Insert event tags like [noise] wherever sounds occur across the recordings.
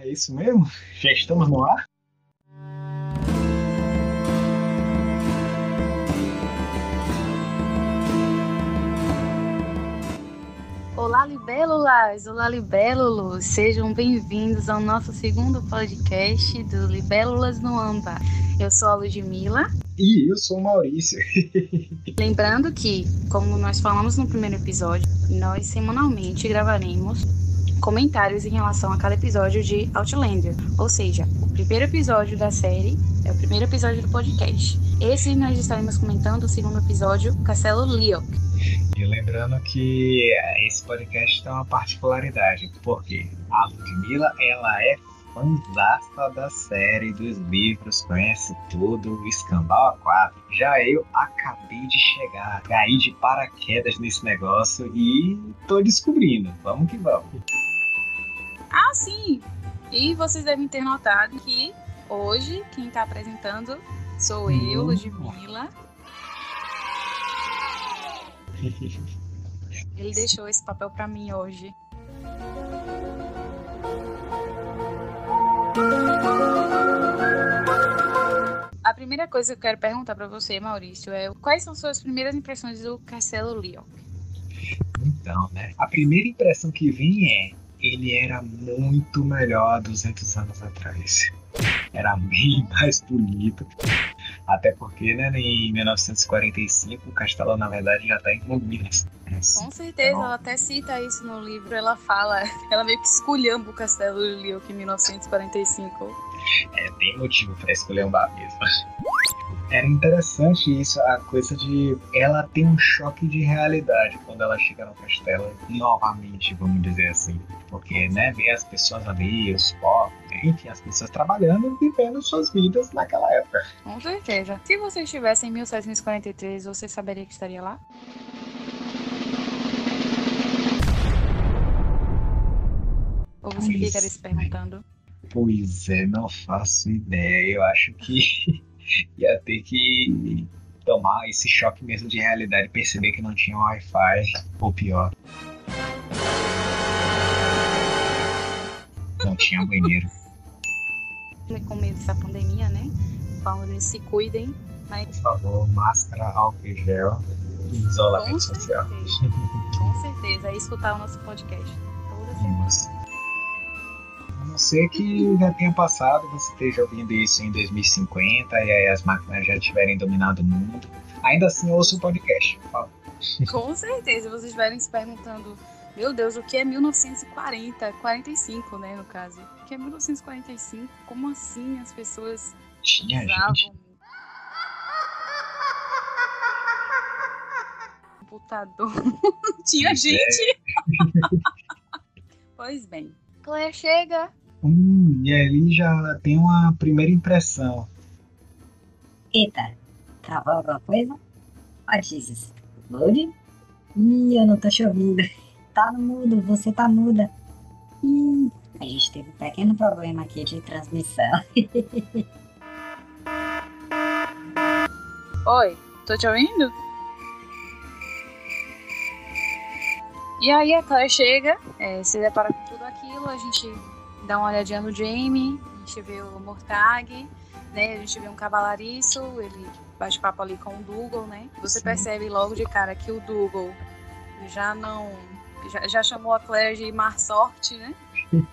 É isso mesmo? Já estamos no ar? Olá, libélulas! Olá, libélulos! Sejam bem-vindos ao nosso segundo podcast do Libélulas no Amba. Eu sou a Ludmilla. E eu sou o Maurício. [laughs] Lembrando que, como nós falamos no primeiro episódio, nós semanalmente gravaremos comentários em relação a cada episódio de Outlander. Ou seja, o primeiro episódio da série é o primeiro episódio do podcast. Esse nós estaremos comentando o segundo episódio, Castelo Leok. E lembrando que esse podcast tem uma particularidade, porque a Ludmilla, ela é fãzasta da série, dos livros, conhece tudo, escambau a quatro. Já eu acabei de chegar, caí de paraquedas nesse negócio e tô descobrindo. Vamos que vamos. Ah, sim! E vocês devem ter notado que hoje quem está apresentando sou eu, Ludmilla. Ele deixou esse papel para mim hoje. A primeira coisa que eu quero perguntar para você, Maurício, é quais são suas primeiras impressões do Castelo Leon? Então, né? A primeira impressão que vem é ele era muito melhor há 200 anos atrás. Era bem [laughs] mais bonito. Até porque, né, em 1945, o castelo, na verdade, já está em ruínas. Com certeza, então, ela até cita isso no livro. Ela fala, [laughs] ela meio que esculhamba o castelo de Lyoke em 1945. É, tem motivo para esculhambar mesmo. [laughs] Era interessante isso, a coisa de ela ter um choque de realidade quando ela chega no castelo novamente, vamos dizer assim. Porque, né, ver as pessoas ali, os povos, enfim, as pessoas trabalhando e vivendo suas vidas naquela época. Com certeza. Se você estivesse em 1743, você saberia que estaria lá? Ou você pois ficaria se perguntando? Pois é, não faço ideia. Eu acho que ia ter que tomar esse choque mesmo de realidade perceber que não tinha Wi-Fi, ou pior. Não tinha banheiro. Com medo dessa pandemia, né? Falando se cuidem. Mas... Por favor, máscara, álcool e gel e isolamento Com social. Com certeza. É escutar o nosso podcast toda [laughs] semana não ser que já tenha passado, você esteja ouvindo isso em 2050 e aí as máquinas já tiverem dominado o mundo. Ainda assim, ouça o podcast, por favor. Com certeza, vocês estiverem se perguntando, meu Deus, o que é 1940? 45, né, no caso. O que é 1945? Como assim as pessoas Tinha usavam... Gente. Computador. [laughs] Tinha pois gente. É. [laughs] pois bem. Claire chega, Hum, e ali já tem uma primeira impressão. Eita, travou alguma coisa? Jesus. Load? Ih, eu não tô te ouvindo. [laughs] Tá mudo, você tá muda. Ih, a gente teve um pequeno problema aqui de transmissão. [laughs] Oi, tô te ouvindo? E aí a Claire chega, é, se depara com tudo aquilo, a gente dá uma olhadinha no Jamie, a gente vê o Mortag, né? A gente vê um cavalariço, ele bate papo ali com o Dougal, né? Você Sim. percebe logo de cara que o Dougal já não. Já, já chamou a Claire de Mar Sorte, né? [laughs]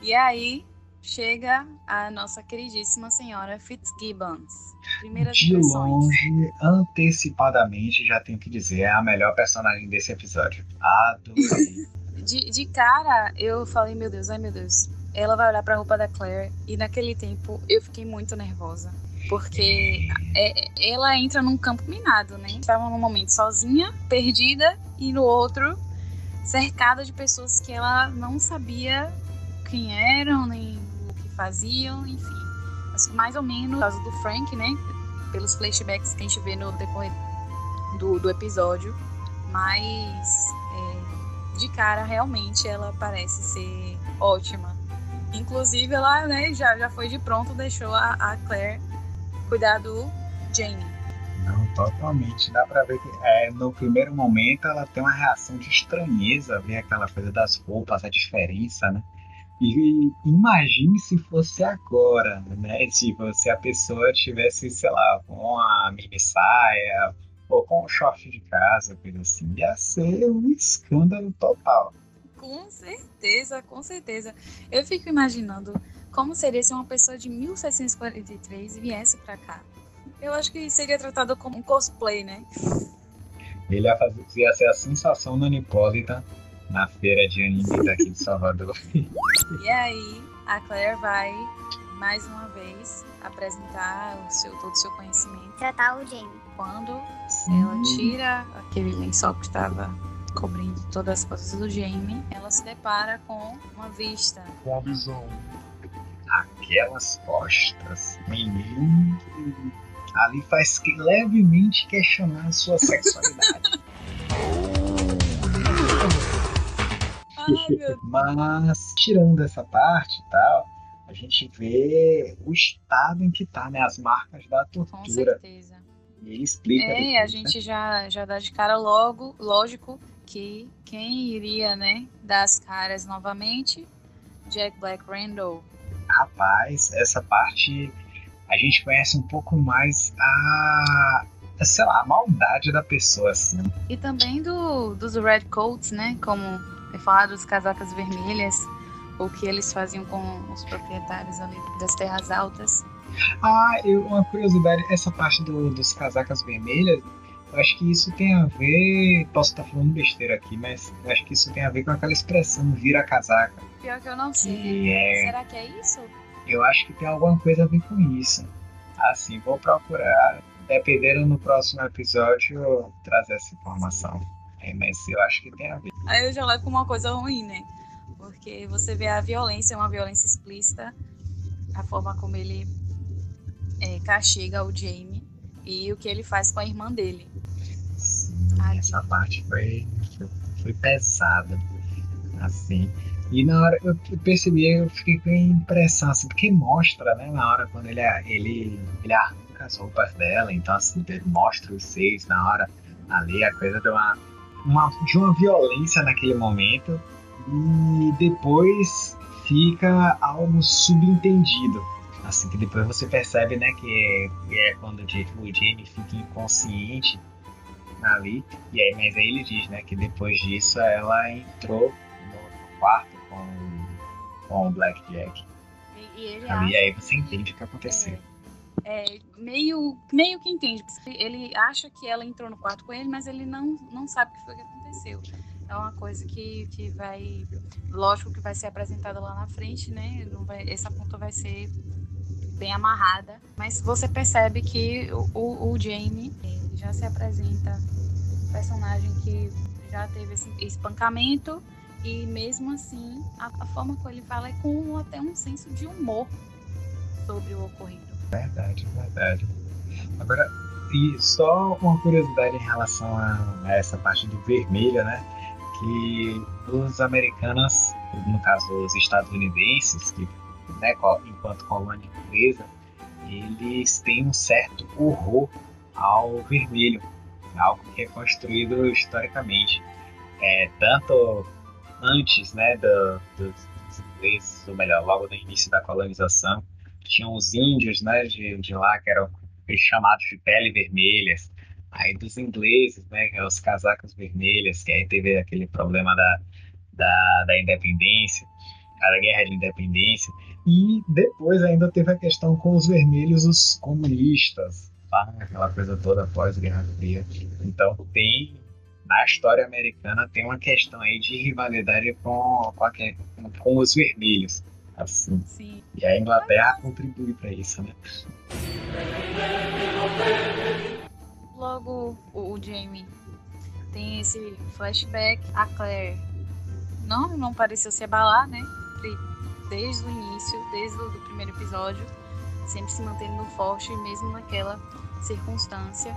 E aí chega a nossa queridíssima senhora Fitzgibbons. Primeiras de longe, antecipadamente, já tenho que dizer, é a melhor personagem desse episódio. Adorei. De, de cara, eu falei, meu Deus, ai meu Deus. Ela vai olhar pra roupa da Claire. E naquele tempo eu fiquei muito nervosa. Porque é, ela entra num campo minado, né? Estava num momento sozinha, perdida, e no outro, cercada de pessoas que ela não sabia quem eram, nem o que faziam, enfim. Mas mais ou menos por causa do Frank, né? Pelos flashbacks que a gente vê no decorrer do, do episódio. Mas de cara, realmente, ela parece ser ótima. Inclusive, ela né, já, já foi de pronto, deixou a, a Claire cuidar do Jamie. Não, totalmente. Dá pra ver que é, no primeiro momento ela tem uma reação de estranheza, ver aquela coisa das roupas, a diferença, né? E imagine se fosse agora, né? Tipo, se a pessoa tivesse, sei lá, com uma mini saia ou com um short de casa, coisa assim. Ia ser um escândalo total. Com certeza, com certeza. Eu fico imaginando como seria se uma pessoa de 1743 viesse para cá. Eu acho que seria tratado como um cosplay, né? Ele ia, fazer, ia ser a sensação no Anipolitan na feira de anime daqui de Salvador. e aí, a Claire vai mais uma vez apresentar o seu, todo o seu conhecimento. Tratar o Jamie. Quando ela tira aquele lençol que estava cobrindo todas as coisas do Jamie, ela se depara com uma vista. Com a visão. Aquelas costas, menino, ali faz que levemente questionar a sua sexualidade. [laughs] Mas, tirando essa parte e tal, a gente vê o estado em que tá, né? As marcas da tortura. Com certeza. Ele explica. É, depois, a né? gente né? já, já dá de cara logo, lógico, que quem iria, né, dar as caras novamente? Jack Black Randall. Rapaz, essa parte a gente conhece um pouco mais a sei lá, a maldade da pessoa, assim. E também do, dos Red Coats, né? Como é falado dos casacas vermelhas, o que eles faziam com os proprietários ali das terras altas. Ah, eu, uma curiosidade, essa parte do, dos casacas vermelhas, eu acho que isso tem a ver. Posso estar falando besteira aqui, mas eu acho que isso tem a ver com aquela expressão vira casaca. Pior que eu não sei. É... Será que é isso? Eu acho que tem alguma coisa a ver com isso. Assim, vou procurar. Dependendo no próximo episódio, trazer essa informação. É, mas eu acho que tem a ver. Aí eu já levo como uma coisa ruim, né? Porque você vê a violência, uma violência explícita, a forma como ele é, castiga o Jamie e o que ele faz com a irmã dele. Sim, essa parte foi, foi, pesada, assim. E na hora eu percebi, eu fiquei com impressão, assim, porque mostra, né, na hora quando ele, ele, ele arranca as roupas dela, então assim, mostra os seios na hora ali, a coisa de uma uma, de uma violência naquele momento e depois fica algo subentendido. Assim que depois você percebe, né, que é, é quando o Jamie fica inconsciente ali. E aí, mas aí ele diz, né, que depois disso ela entrou no quarto com, com o Blackjack. E, e ali, acha... aí você entende o que aconteceu. É é, meio, meio que entende. Ele acha que ela entrou no quarto com ele, mas ele não, não sabe o que foi que aconteceu. É uma coisa que, que vai. Lógico que vai ser apresentada lá na frente, né? Vai, essa ponta vai ser bem amarrada. Mas você percebe que o, o, Jamie já se apresenta um personagem que já teve esse espancamento e mesmo assim a, a forma como ele fala é com até um senso de humor sobre o ocorrido. Verdade, verdade. Agora, e só uma curiosidade em relação a, a essa parte do vermelho, né? Que os americanos, no caso os estadunidenses, que né, enquanto colônia inglesa, eles têm um certo horror ao vermelho, algo que é construído historicamente. É, tanto antes né, do, dos ingleses, ou melhor, logo no início da colonização, tinham os índios né, de, de lá, que eram chamados de pele vermelhas, aí dos ingleses, né, é os casacos vermelhos, que aí teve aquele problema da, da, da independência, a guerra de independência, e depois ainda teve a questão com os vermelhos, os comunistas, tá? aquela coisa toda pós-guerra fria. Então tem na história americana tem uma questão aí de rivalidade com, com, a, com os vermelhos assim. Sim. E a Inglaterra contribui para isso, né? Logo, o, Jamie tem esse flashback. A Claire não, não pareceu se abalar, né? Desde o início, desde o primeiro episódio, sempre se mantendo forte, mesmo naquela circunstância.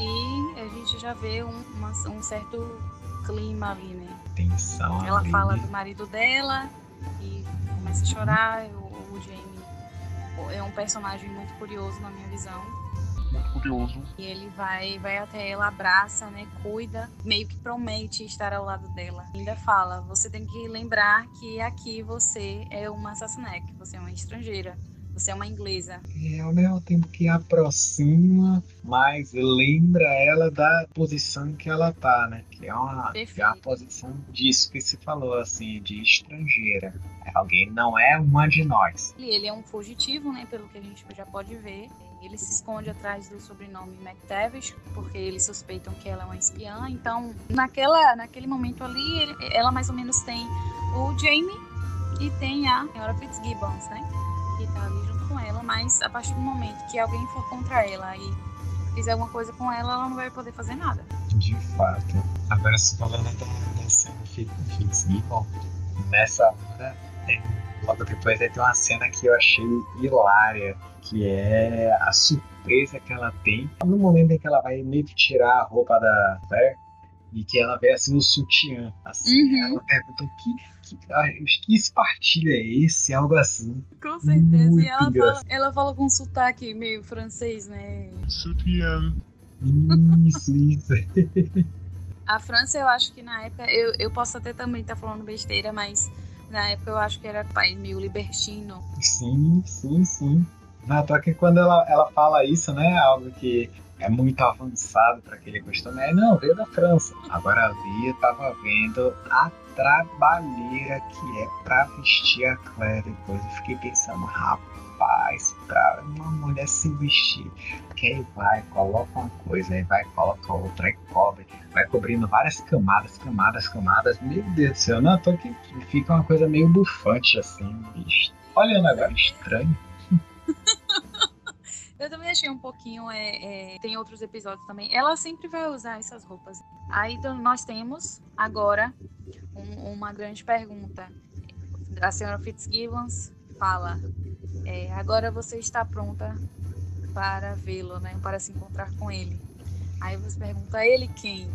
E a gente já vê um, uma, um certo clima ali, né? Tensão. Ela ali. fala do marido dela e começa a chorar. O, o Jamie é um personagem muito curioso na minha visão. Muito curioso. E ele vai, vai até ela, abraça, né? Cuida, meio que promete estar ao lado dela. Ainda fala: você tem que lembrar que aqui você é uma assassineque, você é uma estrangeira. Você é uma inglesa. E ao mesmo tempo que aproxima, mas lembra ela da posição que ela tá, né? Que é uma, que é uma posição disso que se falou, assim, de estrangeira. É alguém não é uma de nós. Ele é um fugitivo, né? Pelo que a gente já pode ver. Ele se esconde atrás do sobrenome McTavish, porque eles suspeitam que ela é uma espiã. Então, naquela, naquele momento ali, ele, ela mais ou menos tem o Jamie e tem a senhora Fitzgibbons, né? que tá ali junto com ela, mas a partir do momento que alguém for contra ela e fizer alguma coisa com ela, ela não vai poder fazer nada. De fato. Agora, se falando da, da cena Fitzgibbon, nessa hora, tem, logo depois aí tem uma cena que eu achei hilária, que é a surpresa que ela tem no momento em que ela vai meio que tirar a roupa da Claire e que ela vê assim o sutiã. Assim, uhum. ela pergunta que, que, ah, que espartilho é esse? Algo assim. Com certeza. Muito e ela fala, ela fala com um sotaque meio francês, né? Sutiã. Isso, isso. [laughs] A França, eu acho que na época, eu, eu posso até também estar tá falando besteira, mas na época eu acho que era país meio libertino. Sim, sim, sim. Na toa que quando ela, ela fala isso, né? Algo que é muito avançado para aquele costume. É, não, veio da França. Agora ali eu tava vendo a trabalheira que é para vestir a Claire. Depois eu fiquei pensando, rapaz, pra uma mulher se vestir, que aí vai, coloca uma coisa, aí vai, coloca outra, aí cobre, vai cobrindo várias camadas, camadas, camadas. Meu Deus do céu, não, tô que fica uma coisa meio bufante assim, bicho. Olhando agora, estranho. Eu também achei um pouquinho. É, é, tem outros episódios também. Ela sempre vai usar essas roupas. Aí então, nós temos agora um, uma grande pergunta. A senhora Fitzgibbons fala: é, agora você está pronta para vê-lo, né? Para se encontrar com ele. Aí você pergunta: ele quem?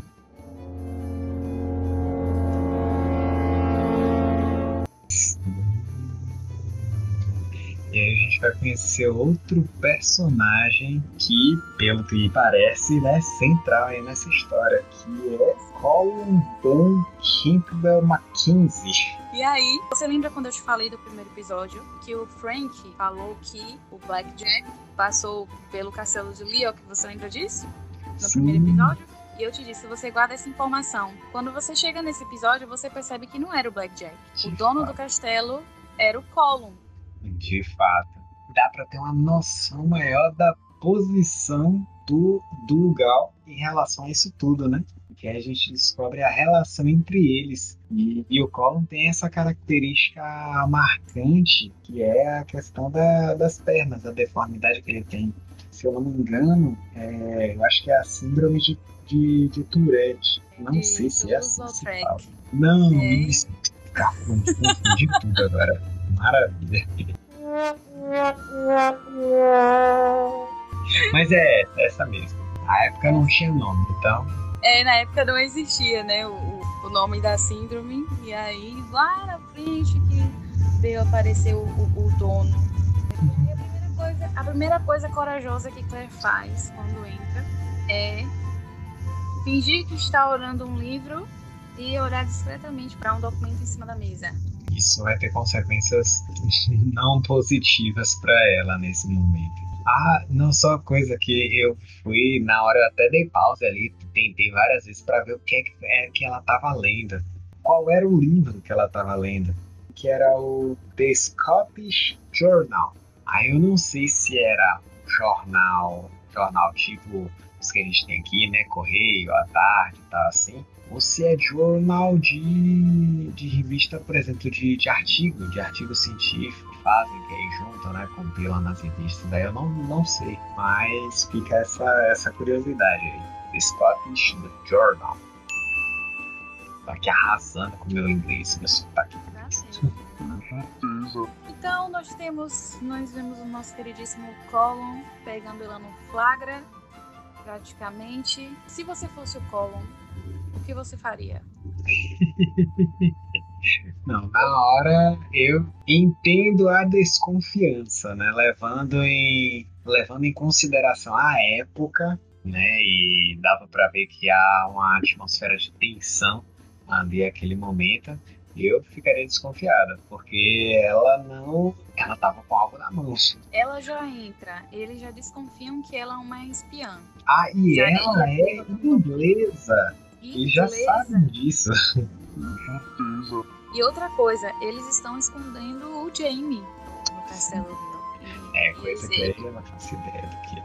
E aí a gente vai conhecer outro personagem que, pelo que parece, né, central aí nessa história, que é Colin Dan Campbell Mackenzie. E aí, você lembra quando eu te falei do primeiro episódio que o Frank falou que o Blackjack passou pelo castelo de Leo? Que você lembra disso? No Sim. primeiro episódio? E eu te disse, você guarda essa informação. Quando você chega nesse episódio, você percebe que não era o Blackjack. o dono do castelo era o Colin. De fato. Dá para ter uma noção maior da posição do, do Gal em relação a isso tudo, né? Que a gente descobre a relação entre eles. E, e o Colin tem essa característica marcante, que é a questão da, das pernas, a deformidade que ele tem. Se eu não me engano, é, eu acho que é a síndrome de, de, de Tourette. Não e sei se é assim se fala. Não, é. isso. confundi tudo agora. Maravilha. Mas é essa mesmo. Na época não tinha nome, então. É, na época não existia, né? O, o nome da síndrome. E aí, lá na frente que veio aparecer o, o, o dono. E a primeira, coisa, a primeira coisa corajosa que Claire faz quando entra é fingir que está orando um livro e olhar discretamente para um documento em cima da mesa isso vai ter consequências [laughs] não positivas para ela nesse momento. Ah, não só coisa que eu fui na hora eu até dei pausa ali, tentei várias vezes para ver o que é que ela estava lendo. Qual era o livro que ela estava lendo? Que era o The Scottish Journal. Aí eu não sei se era jornal, jornal tipo os que a gente tem aqui, né, Correio, à tarde e tal assim, ou se é jornal de, de revista, por exemplo, de, de artigo, de artigo científico que fazem, que aí juntam, né, compilam nas revistas, daí eu não, não sei, mas fica essa, essa curiosidade aí. Scottish Journal. Tô aqui arrasando com o meu inglês, meu sotaque. Então nós temos, nós vemos o nosso queridíssimo Colin pegando ela no flagra, praticamente. Se você fosse o Colin, o que você faria? [laughs] Não, na hora eu entendo a desconfiança, né? Levando em, levando em consideração a época, né? E dava para ver que há uma atmosfera de tensão ali aquele momento. Eu ficaria desconfiada, porque ela não. Ela tava com algo na mão. Ela já entra, eles já desconfiam que ela é uma espiã. Ah, e Já ela é inglesa. Eles já sabem disso. E outra coisa, eles estão escondendo o Jamie no Castelo Hill. E- É, e coisa que eu não faço ideia do que é.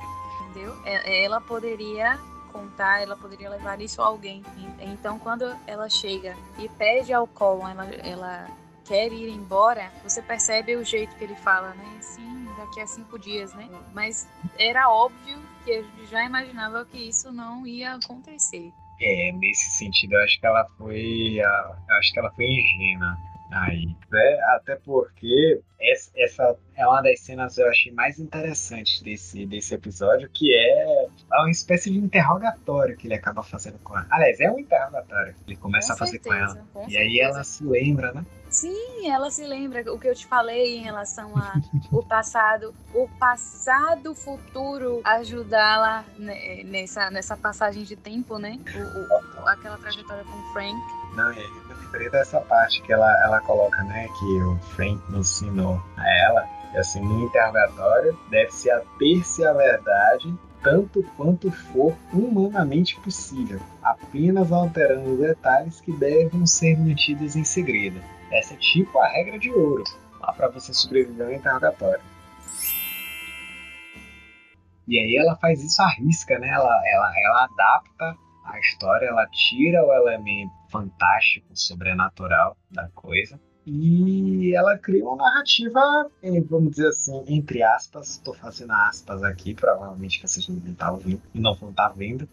entendeu? É- Ela poderia contar, ela poderia levar isso a alguém. E- Então, quando ela chega e pede ao Colin, ela, ela quer ir embora, você percebe o jeito que ele fala, né? Sim, daqui a cinco dias, né? Mas era óbvio que a gente já imaginava que isso não ia acontecer. É, nesse sentido, eu acho que ela foi. acho que ela foi ingênua aí. Né? Até porque essa, essa é uma das cenas eu achei mais interessantes desse, desse episódio, que é uma espécie de interrogatório que ele acaba fazendo com ela. Aliás, é um interrogatório que ele começa Com a fazer com certeza, ela. com E aí ela se lembra, né? Sim, ela se lembra o que eu te falei em relação a o passado, o passado futuro ajudá-la nessa, nessa passagem de tempo, né? O, o- aquela trajetória com o Frank. Não, e aí eu lembrei dessa parte que ela, ela coloca, né, que o Frank ensinou a ela, que assim, no interrogatório deve-se ater-se à verdade tanto quanto for humanamente possível, apenas alterando detalhes que devem ser mantidos em segredo. Essa é tipo a regra de ouro, lá para você sobreviver ao interrogatório. E aí ela faz isso à risca, né? Ela, ela, ela adapta a história, ela tira o elemento fantástico, sobrenatural da coisa. E ela cria uma narrativa, eh, vamos dizer assim, entre aspas, estou fazendo aspas aqui, provavelmente vocês não estão ouvindo, não vão estar vendo,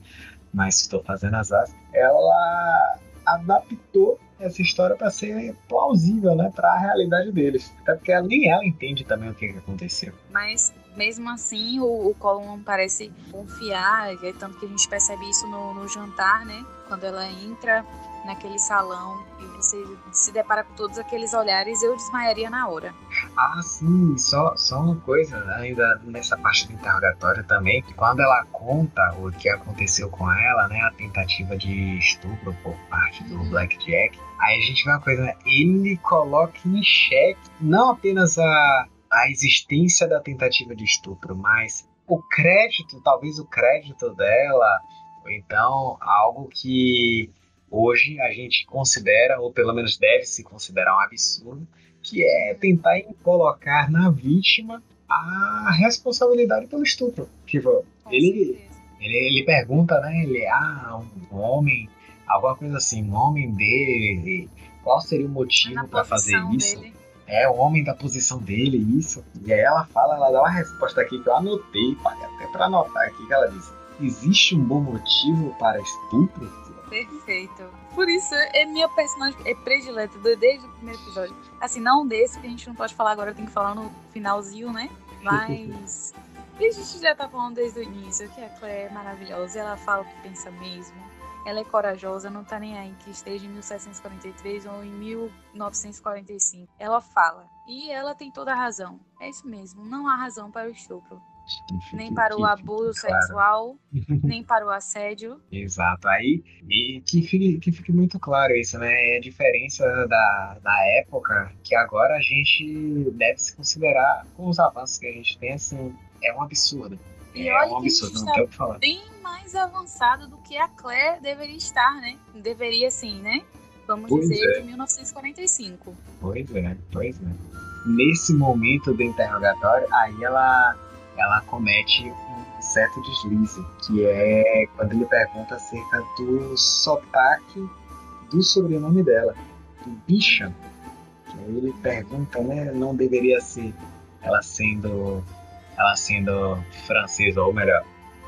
mas estou fazendo as aspas. Ela adaptou essa história para ser plausível, né, para a realidade deles. Até porque nem ela entende também o que, que aconteceu. Mas mesmo assim, o, o não parece confiar, é tanto que a gente percebe isso no, no jantar, né? Quando ela entra naquele salão e você se depara com todos aqueles olhares, eu desmaiaria na hora. Ah, sim, só, só uma coisa, né, ainda nessa parte do interrogatório também, que quando ela conta o que aconteceu com ela, né, a tentativa de estupro por parte do Blackjack, aí a gente vê uma coisa, né, ele coloca em xeque não apenas a, a existência da tentativa de estupro, mas o crédito, talvez o crédito dela, ou então algo que hoje a gente considera, ou pelo menos deve se considerar um absurdo, que é tentar colocar na vítima a responsabilidade pelo estupro. Tipo, ele, ele, ele pergunta, né? Ele, ah, um homem, alguma coisa assim, um homem dele, qual seria o motivo para fazer isso? dele. É, o homem da posição dele, isso. E aí ela fala, ela dá uma resposta aqui que eu anotei, até para anotar aqui, que ela diz: Existe um bom motivo para estupro? Perfeito. Por isso, é minha personagem é predileta desde o primeiro episódio. Assim, não desse, que a gente não pode falar agora, tem que falar no finalzinho, né? Mas. E [laughs] a gente já tá falando desde o início que a Claire é maravilhosa. Ela fala o que pensa mesmo. Ela é corajosa, não tá nem aí que esteja em 1743 ou em 1945. Ela fala. E ela tem toda a razão. É isso mesmo, não há razão para o estupro. Nem para o abuso claro. sexual, [laughs] nem para o assédio. Exato. Aí, e que fique, que fique muito claro isso, né? É a diferença da, da época que agora a gente deve se considerar com os avanços que a gente tem, assim, é um absurdo. E é olha um que absurdo, não que falar. bem mais avançado do que a Claire deveria estar, né? Deveria sim, né? Vamos Pois dizer é. de 1945. Pois é, pois é. Nesse momento do interrogatório, aí ela, ela comete um certo deslize, que é quando ele pergunta acerca do sotaque do sobrenome dela, do Bisham. Que aí ele pergunta, né, não deveria ser ela sendo ela sendo francesa, ou melhor,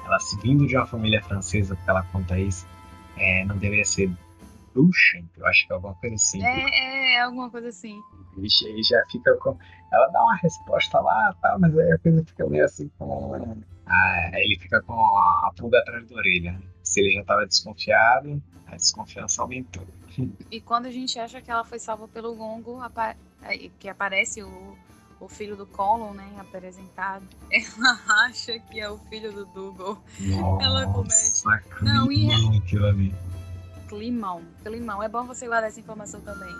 ela se vindo de uma família francesa, porque ela conta isso, é, não deveria ser bruxa, eu acho que é alguma coisa assim. É, é, alguma coisa assim. Vixe, aí já fica com. Ela dá uma resposta lá, tá, mas aí a coisa fica meio assim com. Ah, ele fica com a, a pulga atrás da orelha. Se ele já estava desconfiado, a desconfiança aumentou. E quando a gente acha que ela foi salva pelo Gongo, que aparece o, o filho do Colin, né, apresentado, [laughs] ela acha que é o filho do Dougal. Nossa, ela comete. Não, e é... aquilo ali. Climão, climão. É bom você guardar essa informação também.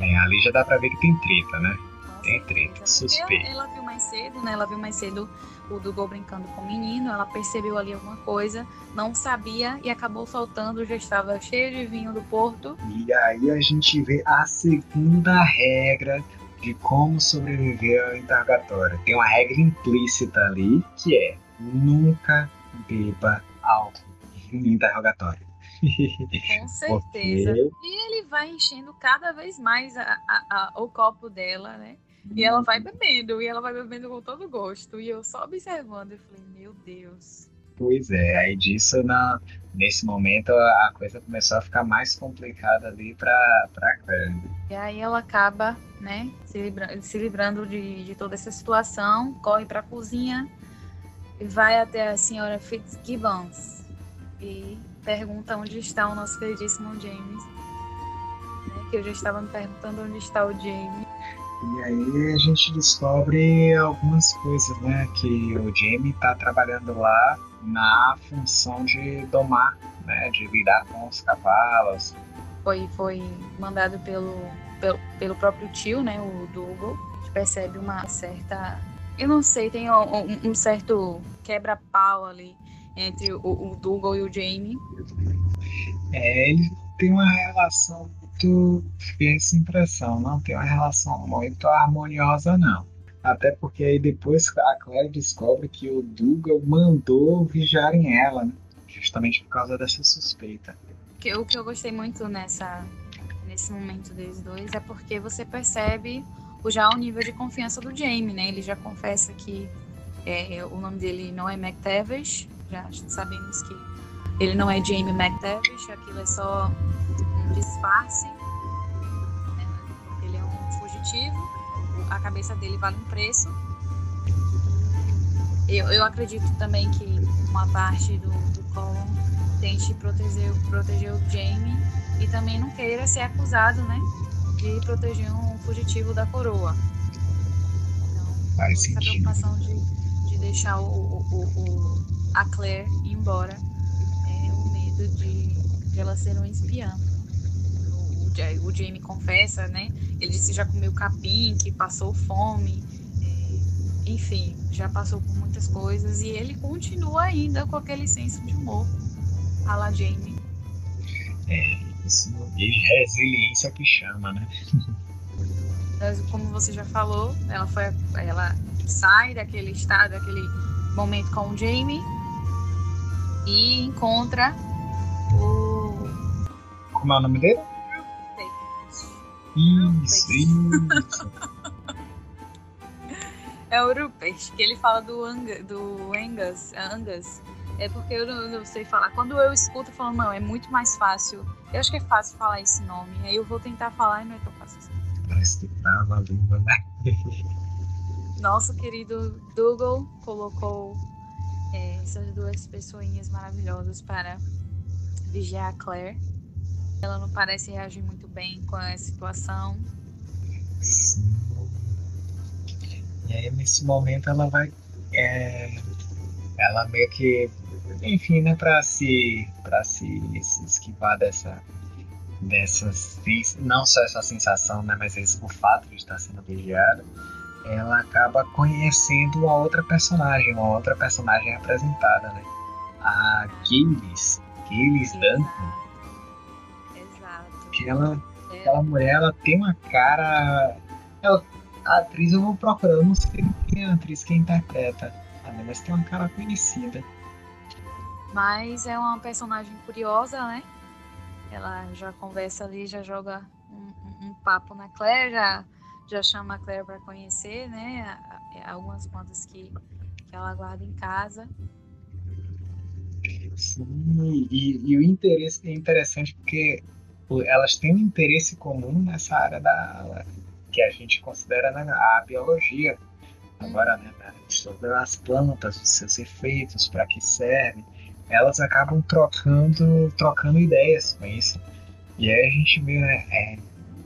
É, ali já dá pra ver que tem treta, né? Nossa, tem treta, suspeito. Ela, ela viu mais cedo, né? Ela viu mais cedo o Dougal brincando com o menino, ela percebeu ali alguma coisa, não sabia e acabou soltando, já estava cheio de vinho do porto. E aí a gente vê a segunda regra de como sobreviver ao interrogatório. Tem uma regra implícita ali que é nunca beba álcool no interrogatório. Com [laughs] certeza. Porque... E ele vai enchendo cada vez mais a, a, a, o copo dela, né? E ela vai bebendo, e ela vai bebendo com todo gosto. E eu só observando, eu falei, meu Deus. Pois é, aí disso, na, nesse momento, a coisa começou a ficar mais complicada ali pra, pra Claire. E aí ela acaba, né, se, libra se livrando de, de toda essa situação, corre pra cozinha e vai até a senhora Fitzgibbons e pergunta onde está o nosso queridíssimo James. Né, que eu já estava me perguntando onde está o James. E aí a gente descobre algumas coisas, né? Que o Jamie está trabalhando lá na função de domar, né? De lidar com os cavalos. Foi, foi mandado pelo, pelo, pelo próprio tio, né? O Dougal. A gente percebe uma certa... Eu não sei, tem um, um certo quebra-pau ali entre o, o Dougal e o Jamie. É, ele tem uma relação muito essa impressão, não tem uma relação muito harmoniosa, não. Até porque aí depois a Claire descobre que o Dougal mandou vigiarem ela, né? justamente por causa dessa suspeita. O que eu gostei muito nessa, nesse momento deles dois é porque você percebe já o nível de confiança do Jamie, né? Ele já confessa que é, o nome dele não é McTavish, já sabemos que ele não é Jamie McTavish, aquilo é só um disfarce. Né? Ele é um fugitivo, a cabeça dele vale um preço. Eu, eu acredito também que uma parte do, do Colin tente proteger, proteger o Jamie e também não queira ser acusado, né? De proteger um fugitivo da coroa. Então, Faz essa preocupação de, de deixar o, o, o, a Claire ir embora é o medo de, de ela ser um espiã o Jamie confessa, né? Ele disse que já comeu capim, que passou fome, é, enfim, já passou por muitas coisas e ele continua ainda com aquele senso de humor, a la Jamie. É, isso de resiliência que chama, né? Como você já falou, ela foi, ela sai daquele estado, daquele momento com o Jamie e encontra o. Como é o nome dele? Isso, isso. é o Rupert, que ele fala do, Anga, do Angus, Angus. É porque eu não, não, sei falar. Quando eu escuto, eu falo, não, é muito mais fácil. Eu acho que é fácil falar esse nome. Aí eu vou tentar falar e não é tão fácil assim. Parece que trava a língua, né? Nosso querido Dougal colocou é, essas duas pessoinhas maravilhosas para vigiar a Claire. Ela não parece reagir muito bem com a situação. Sim. E aí nesse momento ela vai. É, ela meio que. Enfim, né, pra se. para se, se esquivar dessa. dessa. não só essa sensação, né, mas esse, o fato de estar sendo vigiada, ela acaba conhecendo uma outra personagem, uma outra personagem apresentada, né? A Gilles, Gilles Duncan que ela, é. aquela mulher, ela tem uma cara. Ela, a atriz eu vou procurando, não sei quem é a atriz que interpreta, mas tem uma cara conhecida. Mas é uma personagem curiosa, né? Ela já conversa ali, já joga um, um papo na Claire, já, já chama a Claire para conhecer, né? Algumas contas que, que ela guarda em casa. Sim, e, e o interesse é interessante porque elas têm um interesse comum nessa área da que a gente considera né, a biologia. Agora, né, estudando as plantas, os seus efeitos, para que servem, elas acabam trocando, trocando ideias com isso. E aí a gente vê, né, é,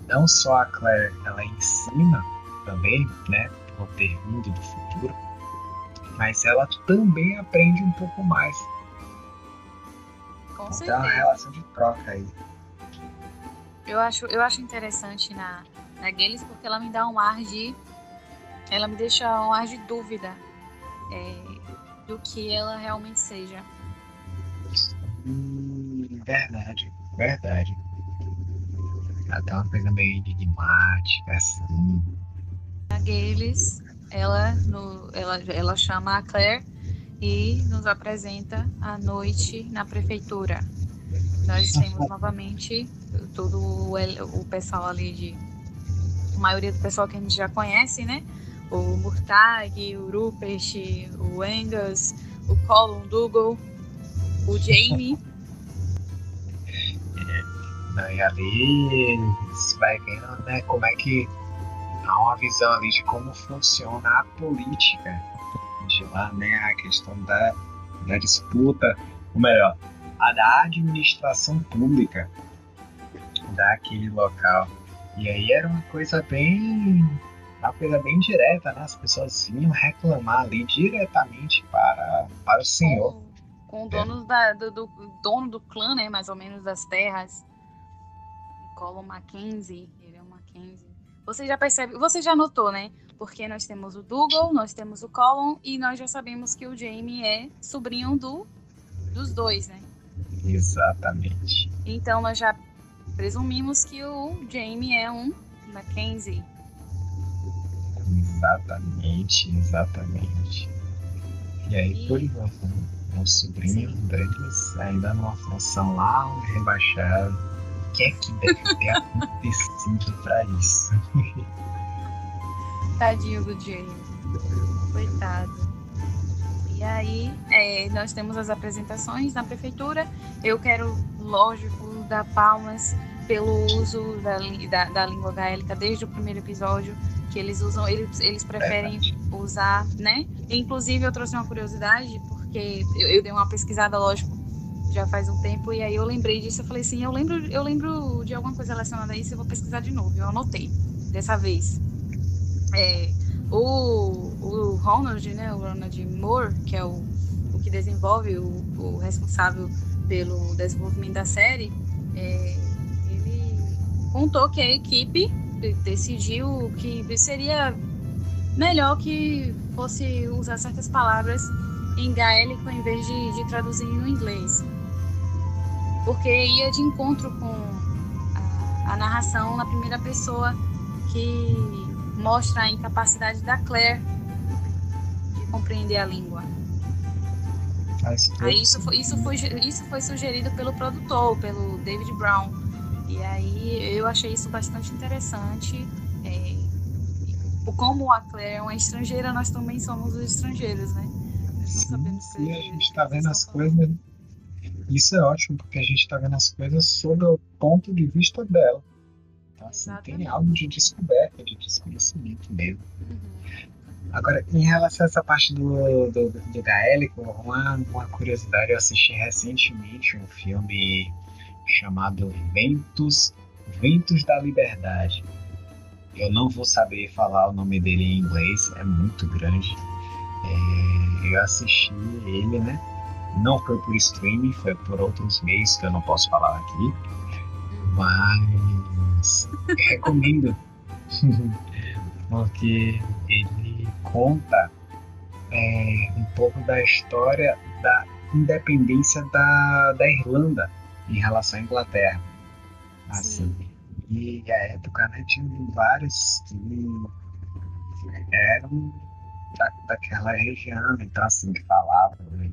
não só a Claire, ela ensina também, né, por ter vindo do futuro, mas ela também aprende um pouco mais. Com então certeza. é uma relação de troca aí. Eu acho, eu acho interessante na, na Gales porque ela me dá um ar de. Ela me deixa um ar de dúvida é, do que ela realmente seja. Hum, verdade, verdade. Até uma coisa meio enigmática, assim. A Gales, ela, no, ela, ela chama a Claire e nos apresenta a noite na prefeitura. Nós temos novamente todo o, o pessoal ali de. A maioria do pessoal que a gente já conhece, né? O Murtag, o Rupert, o Angus, o Colin Dougal, o Jamie. [laughs] E ali você vai vendo né, como é que há uma visão ali de como funciona a política de lá, né? A questão da, da disputa, ou melhor, a da administração pública daquele local. E aí era uma coisa bem. uma coisa bem direta, né? As pessoas vinham reclamar ali diretamente para, para o senhor. Com, com dono, da, do, do, dono do clã, né? Mais ou menos das terras. Colin Mackenzie. Ele é o Mackenzie. Você já percebe, você já notou, né? Porque nós temos o Dougal, nós temos o Colin e nós já sabemos que o Jamie é sobrinho do, dos dois, né? Exatamente. Então nós já presumimos que o Jamie é um Mackenzie. Exatamente, exatamente. E aí, E- por enquanto, né, o sobrinho deles ainda numa função lá, rebaixado. O que é que deve ter [laughs] acontecido pra isso? [laughs] Tadinho do Jamie. Coitado. E aí, é, nós temos as apresentações na prefeitura. Eu quero, lógico, dar palmas pelo uso da, da, da língua gaélica desde o primeiro episódio, que eles usam, eles, eles preferem usar, né? Inclusive, eu trouxe uma curiosidade, porque eu, eu dei uma pesquisada, lógico, já faz um tempo, e aí eu lembrei disso, eu falei assim, eu lembro, eu lembro de alguma coisa relacionada a isso, eu vou pesquisar de novo. Eu anotei, dessa vez. É, o, o Ronald, né, o Ronald Moore, que é o, o que desenvolve, o, o responsável pelo desenvolvimento da série, é, ele contou que a equipe de- decidiu que seria melhor que fosse usar certas palavras em gaélico em vez de, de traduzir no inglês. Porque ia de encontro com a, a narração na primeira pessoa que mostra a incapacidade da Claire de compreender a língua. Faz todo Aí isso foi, isso foi, isso foi sugerido pelo produtor, pelo David Brown. E aí eu achei isso bastante interessante. É, como a Claire é uma estrangeira, nós também somos os estrangeiros, né? Nós não Sim, sabemos sim, a gente está vendo as falando. coisas. Isso é ótimo, porque a gente está vendo as coisas sob o ponto de vista dela. Assim, tem algo de descoberta, de desconhecimento mesmo. Uhum. Agora, em relação a essa parte do, do, do gaélico, uma, uma curiosidade, eu assisti recentemente um filme chamado Ventos, Ventos da Liberdade. Eu não vou saber falar o nome dele em inglês, é muito grande. É, eu assisti ele, né? Não foi por streaming, foi por outros meios que eu não posso falar aqui. Mas recomendo. [laughs] Porque ele conta é, um pouco da história da independência da, da Irlanda em relação à Inglaterra. Assim. E a época né, tinha vários que eram da, daquela região, então assim, que falavam né,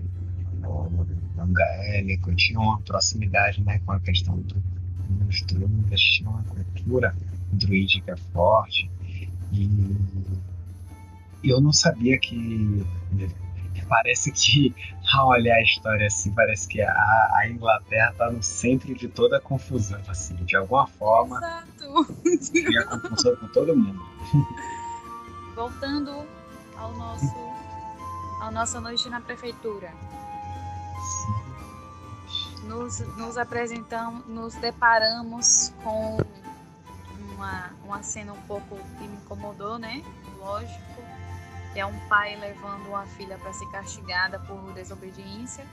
o, o gaélico, tinha uma proximidade né, com a questão do, dos druidas, tinha uma cultura druídica forte. E eu não sabia que. Parece que [laughs] a olhar a história assim, parece que a, a Inglaterra tá no centro de toda a confusão, assim, de alguma forma. Exato. E a confusão com todo mundo. Voltando ao nosso, ao nossa noite na prefeitura. Nos, nos apresentamos, nos deparamos com uma, uma cena um pouco que me incomodou, né? Lógico que é um pai levando uma filha para ser castigada por desobediência.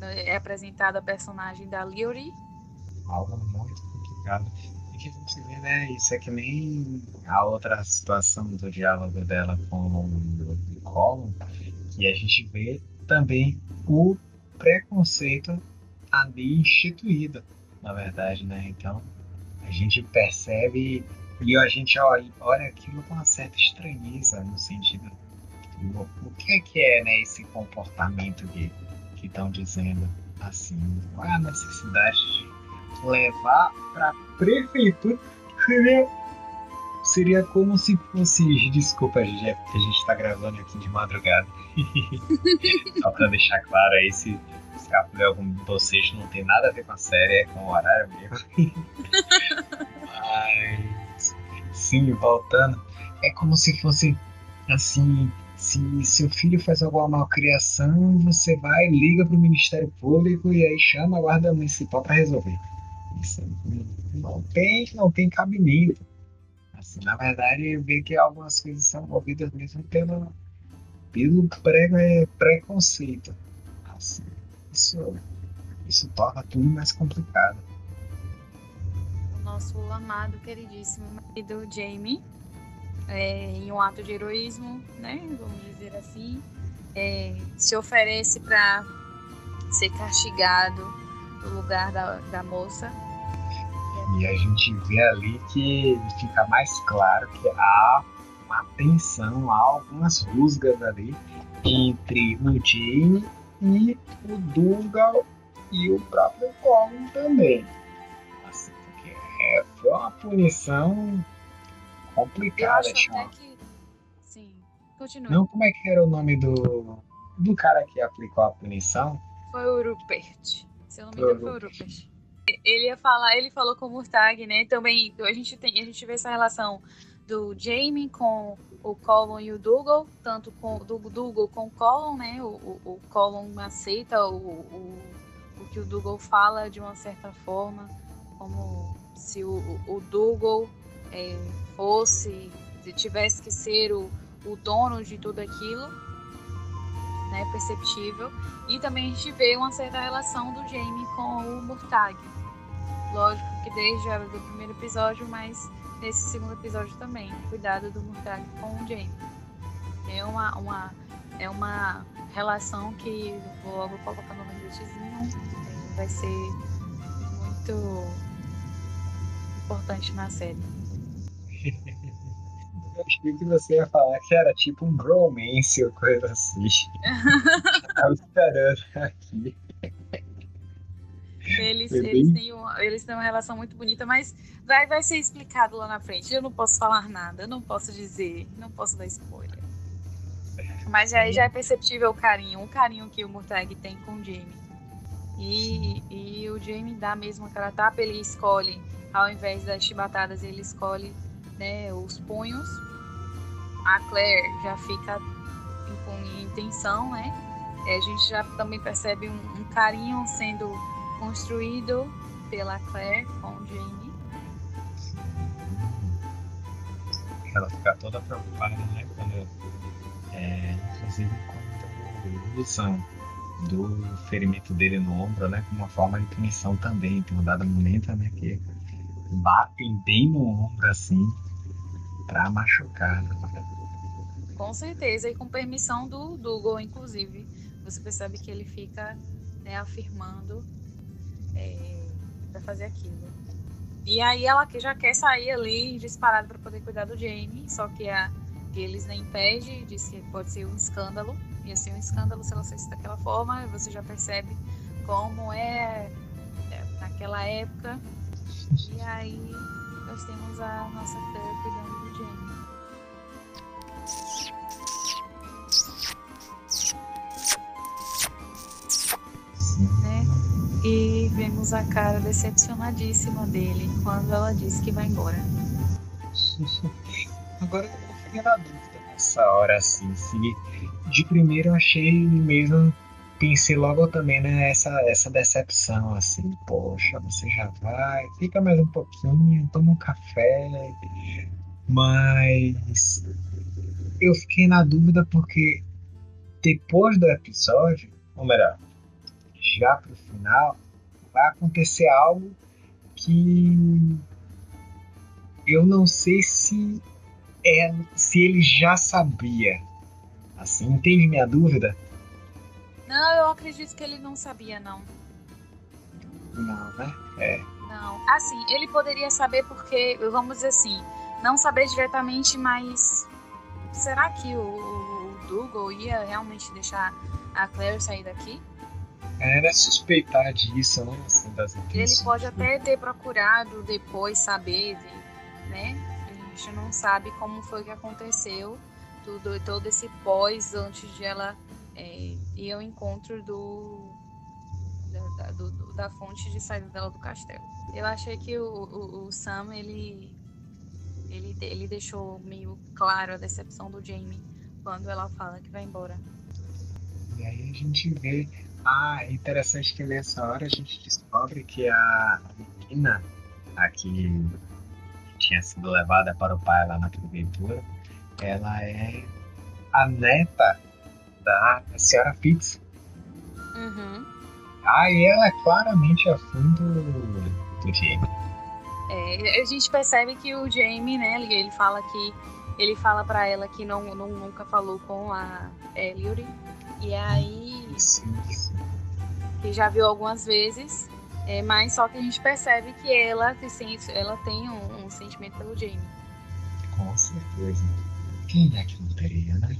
É apresentada a personagem da Lyuri. Algo muito complicado. E que a gente vê, né? Isso é que nem a outra situação do diálogo dela com o Colin, que a gente vê também o preconceito ali instituído, na verdade, né? Então a gente percebe e a gente olha, olha aquilo com uma certa estranheza, no sentido do o que é que é né, esse comportamento que estão dizendo assim? Qual é a necessidade de levar para a prefeitura? [laughs] Seria, como se fosse. Desculpa, é porque a gente está gravando aqui de madrugada. [laughs] Só para deixar claro aí se escapulei algum bocejo, não tem nada a ver com a série, é com o horário mesmo. Mas sim, voltando, é como se fosse assim, se seu filho faz alguma malcriação, você vai, liga para o Ministério Público e aí chama a Guarda Municipal para resolver. Isso não tem, não tem cabimento. Na verdade, vê que algumas coisas são movidas mesmo pelo, pelo pré, preconceito. Assim, isso, isso torna tudo mais complicado nosso amado, queridíssimo marido Jamie, é, em um ato de heroísmo, né, vamos dizer assim, é, se oferece para ser castigado no lugar da, da moça. E a gente vê ali que fica mais claro que há uma tensão, há algumas rusgas ali entre o Jamie e o Dougal e o próprio Colin também foi uma punição complicada. Eu acho até que... Sim, continua. Não, como é que era o nome do, do cara que aplicou a punição? Foi o Rupert. Se eu não me engano, foi o Rupert. Ele ia falar, ele falou com o Murtag, né? Também a gente tem, a gente vê essa relação do Jamie com o Colin e o Dougal, tanto com do Dougal com o Colin, né? O, o, o aceita o, o, o que o Dougal fala de uma certa forma, como se o, o Dougal é, fosse, se tivesse que ser o, o dono de tudo aquilo, né, perceptível. E também a gente vê uma certa relação do Jamie com o Murtag. Lógico que desde o primeiro episódio, mas nesse segundo episódio também. Cuidado do Murtag com o Jamie. É uma, uma, é uma relação que vou logo colocar no lembritezinho. É, vai ser muito importante na série. [laughs] Eu achei que você ia falar que era tipo um bromance ou coisa assim. [laughs] Tava esperando aqui. Eles, eles, têm uma, eles têm uma relação muito bonita, mas vai, vai ser explicado lá na frente. Eu não posso falar nada, eu não posso dizer, não posso dar spoiler. Mas já, já é perceptível o carinho, o carinho que o Murtag tem com o Jamie. E, e o Jamie dá mesmo aquela tapa, ele escolhe ao invés das chibatadas, ele escolhe né, os punhos. A Claire já fica com intenção, né? a gente já também percebe um, um, carinho sendo construído pela Claire com o Jamie. Ela fica toda preocupada, né? Quando, é, inclusive quando o Sam do ferimento dele no ombro, né? Como uma forma de punição também. Tem um dado momento, né? Que batem bem no ombro assim pra machucar. Né? Com certeza, e com permissão do Dougal, inclusive. Você percebe que ele fica né, afirmando é, para fazer aquilo. E aí ela já quer sair ali disparada para poder cuidar do Jamie, só que a eles nem impede, diz que pode ser um escândalo, ia ser um escândalo se ela fosse daquela forma, você já percebe como é, é naquela época e aí nós temos a nossa Claire cuidando do Jamie. Vemos a cara decepcionadíssima dele quando ela diz que vai embora. [laughs] Agora eu fiquei na dúvida nessa hora, assim, se de primeiro eu achei mesmo, pensei logo também nessa né, essa decepção, assim, poxa, você já vai, fica mais um pouquinho, toma um café, mas eu fiquei na dúvida porque depois do episódio, ou melhor, já pro final, vai acontecer algo que eu não sei se é, se ele já sabia. Assim, entende minha dúvida? Não, eu acredito que ele não sabia, não. Não, né? É. Não. Assim, ele poderia saber porque, vamos dizer assim, não saber diretamente, mas será que o, o Dougal ia realmente deixar a Claire sair daqui? Era suspeitar disso, né? Assim, das Ele pode até ter procurado depois saber, né? A gente não sabe como foi que aconteceu tudo, todo esse pós antes de ela é, ir ao encontro do da, do, da fonte de saída dela do castelo. Eu achei que o, o, o Sam ele, ele ele deixou meio claro a decepção do Jamie quando ela fala que vai embora. E aí a gente vê ah, é interessante que nessa hora a gente descobre que a menina, a que tinha sido levada para o pai lá na prefeitura, ela é a neta da senhora Fitz. Uhum. Ah, e ela é claramente a fundo do Jamie. É, a gente percebe que o Jamie, né, ele fala que ele fala para ela que não, não, nunca falou com a Ellery. E aí. Que já viu algumas vezes, é, mas só que a gente percebe que ela, ela tem um, um sentimento pelo Jamie. Com certeza. Quem é que não teria, né?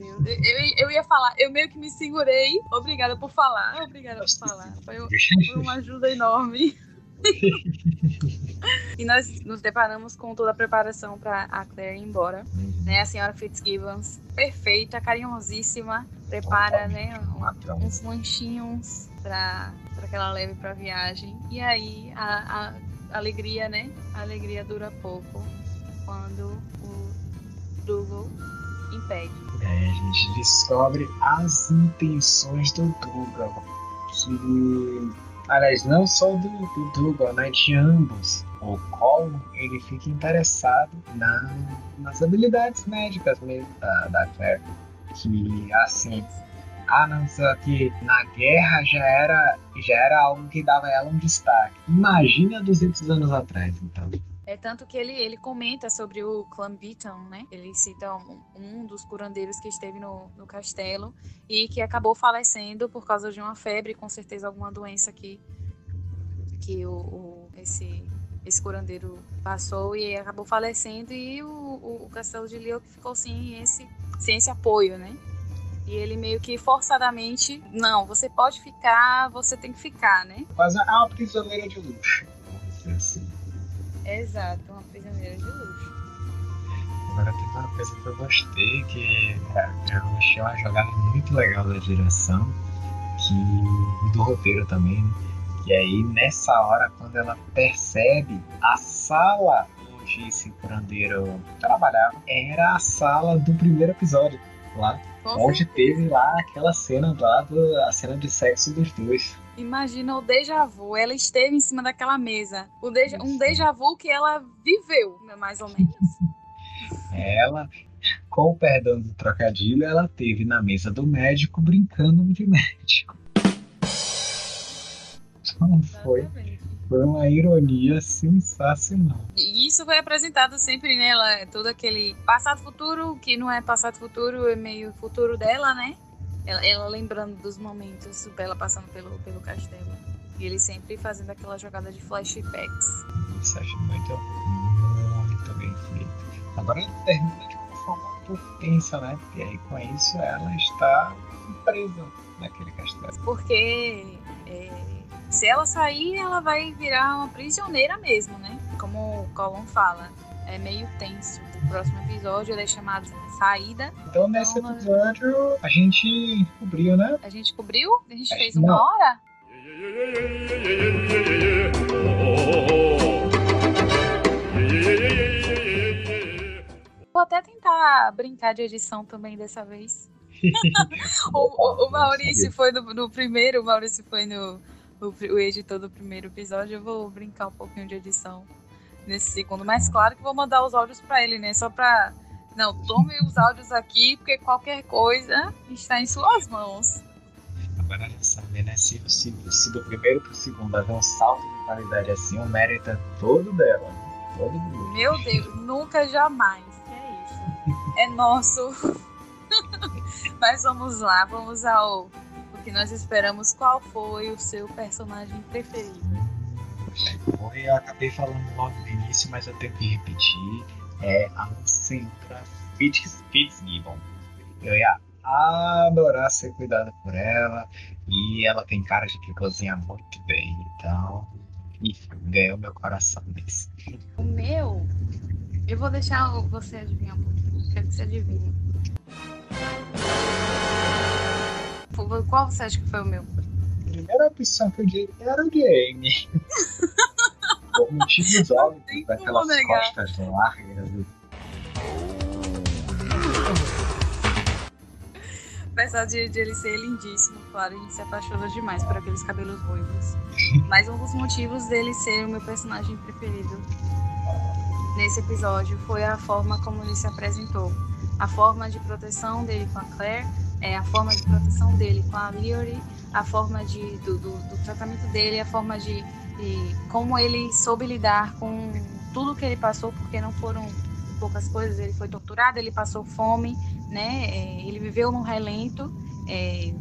Eu, eu, eu, ia falar, eu meio que me segurei. Obrigada por falar. Obrigada por falar. Foi, foi uma ajuda enorme. [laughs] e nós nos deparamos com toda a preparação para a Claire ir embora. Uhum. Né, a senhora Fitzgibbons, perfeita, carinhosíssima, prepara né, um, uns lanchinhos para que ela leve para a viagem. E aí a, a, alegria, né? A alegria dura pouco quando o Dougal impede. É, a gente descobre as intenções do Dougal. Que, aliás, não só do, do Dougal, né? De ambos. O Colin, ele fica interessado na, nas habilidades médicas mesmo da, da Claire que assim ah não só que na guerra já era já era algo que dava ela um destaque imagina 200 anos atrás então é tanto que ele, ele comenta sobre o clã Beaton, né? Ele cita um, um, dos curandeiros que esteve no, no castelo e que acabou falecendo por causa de uma febre, com certeza alguma doença que, que o, o esse, esse curandeiro passou e acabou falecendo e o, o, o castelo de Leo ficou sem esse sem esse apoio, né? E ele meio que forçadamente, não, você pode ficar, você tem que ficar, né? Mas é uma prisioneira de luxo. Assim. Exato, uma prisioneira de luxo. Agora tem uma coisa que eu gostei, que é, eu achei uma jogada muito legal da direção, que, e do roteiro também, né? E aí, nessa hora, quando ela percebe a sala onde esse curandeiro trabalhava era a sala do primeiro episódio lá. Com onde certeza. teve lá aquela cena lá, do, a cena de sexo dos dois. Imagina o déjà vu. Ela esteve em cima daquela mesa. O deja, um déjà vu que ela viveu, mais ou menos. ela, com o perdão do trocadilho, ela teve na mesa do médico brincando de médico. Então foi foi uma ironia sensacional. E isso foi apresentado sempre nela, é todo aquele passado-futuro, que não é passado-futuro, é meio futuro dela, né? Ela, ela, lembrando dos momentos dela passando pelo, pelo castelo. E ele sempre fazendo aquela jogada de flashbacks. Isso acho muito, muito bem feito. Agora ele termina de uma forma pouco tensa, né? Porque aí com isso ela está presa naquele castelo. Porque é, se ela sair, ela vai virar uma prisioneira mesmo, né? Como o Colin fala. É meio tenso. O próximo episódio ele é chamado Saída. Então, nesse Então, episódio, a gente cobriu, né? A gente cobriu? A gente Acho fez que uma não. hora? Vou até tentar brincar de edição também dessa vez. [laughs] [laughs] O, o- o Maurício foi no, no primeiro, o Maurício foi no o editor do primeiro episódio. Eu vou brincar um pouquinho de edição nesse segundo. Mas claro que vou mandar os áudios pra ele, né? Só pra. Não, tome os áudios aqui, porque qualquer coisa está em suas mãos. Agora gente sabe, né? Se, se, se do primeiro pro segundo haver um salto de qualidade assim, o mérito é todo dela. Todo mundo. Meu Deus, nunca jamais. Que é isso? É nosso. [laughs] Mas vamos lá, vamos ao o que nós esperamos. Qual foi o seu personagem preferido? Eu acabei falando logo no início, mas eu tenho que repetir. É a Centra Fitz, Fitzgibbon. Eu ia adorar ser cuidado por ela. E ela tem cara de que cozinha muito bem. Então, enfim, ganhou meu coração nesse. O meu, eu vou deixar você adivinhar um pouquinho. Quero que você adivinhe. Qual você acha que foi o meu? A primeira opção que eu dei era o Jamie. Por motivos óbvios, daquelas costas largas. Apesar de, de ele ser lindíssimo, claro, a gente se apaixona demais por aqueles cabelos ruivos. [laughs] Mas um dos motivos dele ser o meu personagem preferido nesse episódio foi a forma como ele se apresentou. A forma de proteção dele com a Claire, é, a forma de proteção dele com a Leory, a forma de, do, do- do tratamento dele, a forma de, de como ele soube lidar com tudo que ele passou, porque não foram poucas coisas, ele foi torturado, ele passou fome, né? É, ele viveu num relento. É,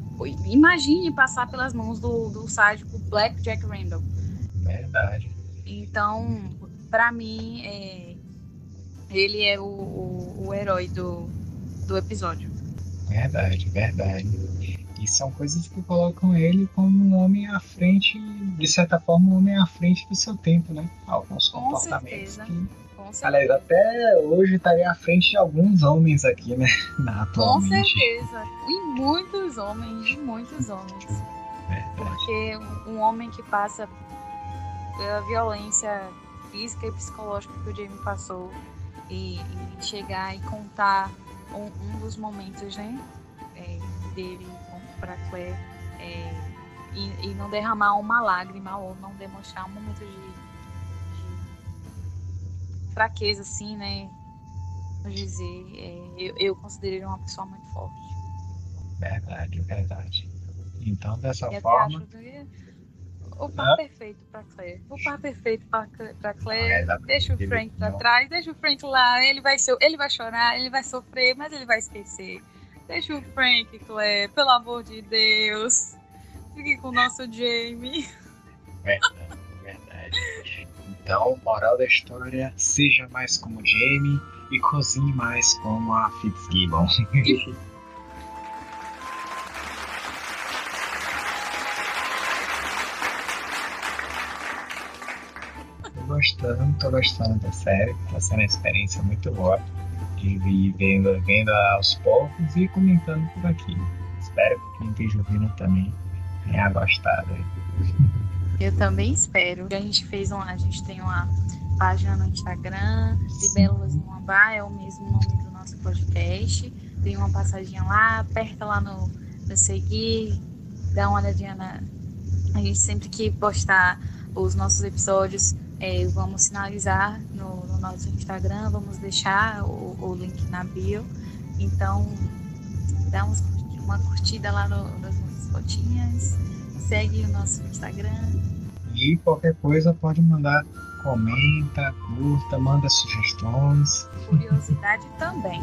imagine passar pelas mãos do, do sádico Black Jack Randall. Verdade. Então, pra mim, é, ele é o, o, o herói do, do episódio. Verdade, verdade. E são coisas que colocam ele como um homem à frente, de certa forma, um homem à frente do seu tempo, né? Alguns Com comportamentos certeza. que, Com aliás, até hoje estaria à frente de alguns homens aqui, né? [laughs] Com Atualmente. certeza. E muitos homens, e muitos homens. Verdade. Porque um- um homem que passa pela violência física e psicológica que o Jamie passou e, e chegar e contar um, um dos momentos, né, é, dele para Claire é, e, e não derramar uma lágrima ou não demonstrar um momento de, de fraqueza, assim, né, vamos dizer, é, eu, eu considero ele uma pessoa muito forte. Verdade, verdade. Então, dessa forma. que o par Hã? perfeito pra Claire. O par perfeito Ah, é, Claire. dá- deixa o Frank pra não. trás, deixa o Frank lá. Ele vai, ele vai chorar, ele vai sofrer, mas ele vai esquecer. Deixa o Frank, Claire, pelo amor de Deus. Fique com o nosso Jamie. Verdade, verdade. Então, moral da história, seja mais como Jamie e cozinhe mais como a Fitzgibbon. [laughs] tô gostando, tô gostando da série, tá sendo uma experiência muito boa de ir vendo, vendo aos poucos e comentando por aqui. Espero que quem esteja ouvindo também tenha gostado. Eu também espero. A gente fez uma, a gente tem uma página no Instagram, Libelas no Ambar, é o mesmo nome do nosso podcast. Tem uma passadinha lá, aperta lá no, no seguir, dá uma olhadinha na. A gente sempre que postar os nossos episódios, é, vamos sinalizar no, no nosso Instagram, vamos deixar o, o link na bio. Então, dá uns- uma curtida lá no, nas nossas fotinhas, segue o nosso Instagram. E qualquer coisa pode mandar, comenta, curta, manda sugestões. curiosidade também.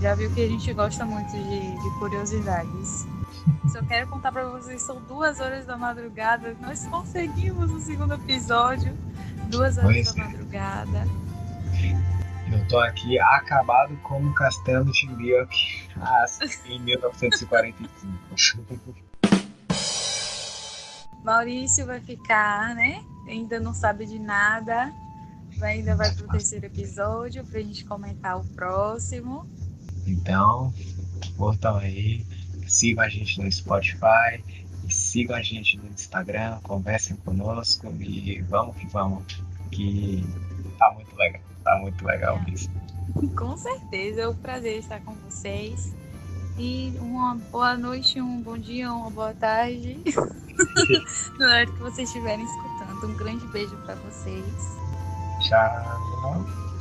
Já viu que a gente gosta muito de, de curiosidades. Só quero contar pra vocês, são duas horas da madrugada. Nós conseguimos o segundo episódio. Duas horas Pois da é. madrugada. Eu tô aqui acabado como o castelo de ah, [laughs] em 1945. Maurício vai ficar, né? Ainda não sabe de nada. ainda vai pro terceiro episódio pra gente comentar o próximo. Então, curtam aí, sigam a gente no Spotify, sigam a gente no Instagram, conversem conosco e vamos que vamos, que tá muito legal, tá muito legal É. mesmo. Com certeza, é um prazer estar com vocês. E uma boa noite, um bom dia, uma boa tarde. [laughs] Na hora que vocês estiverem escutando. Um grande beijo para vocês. Tchau.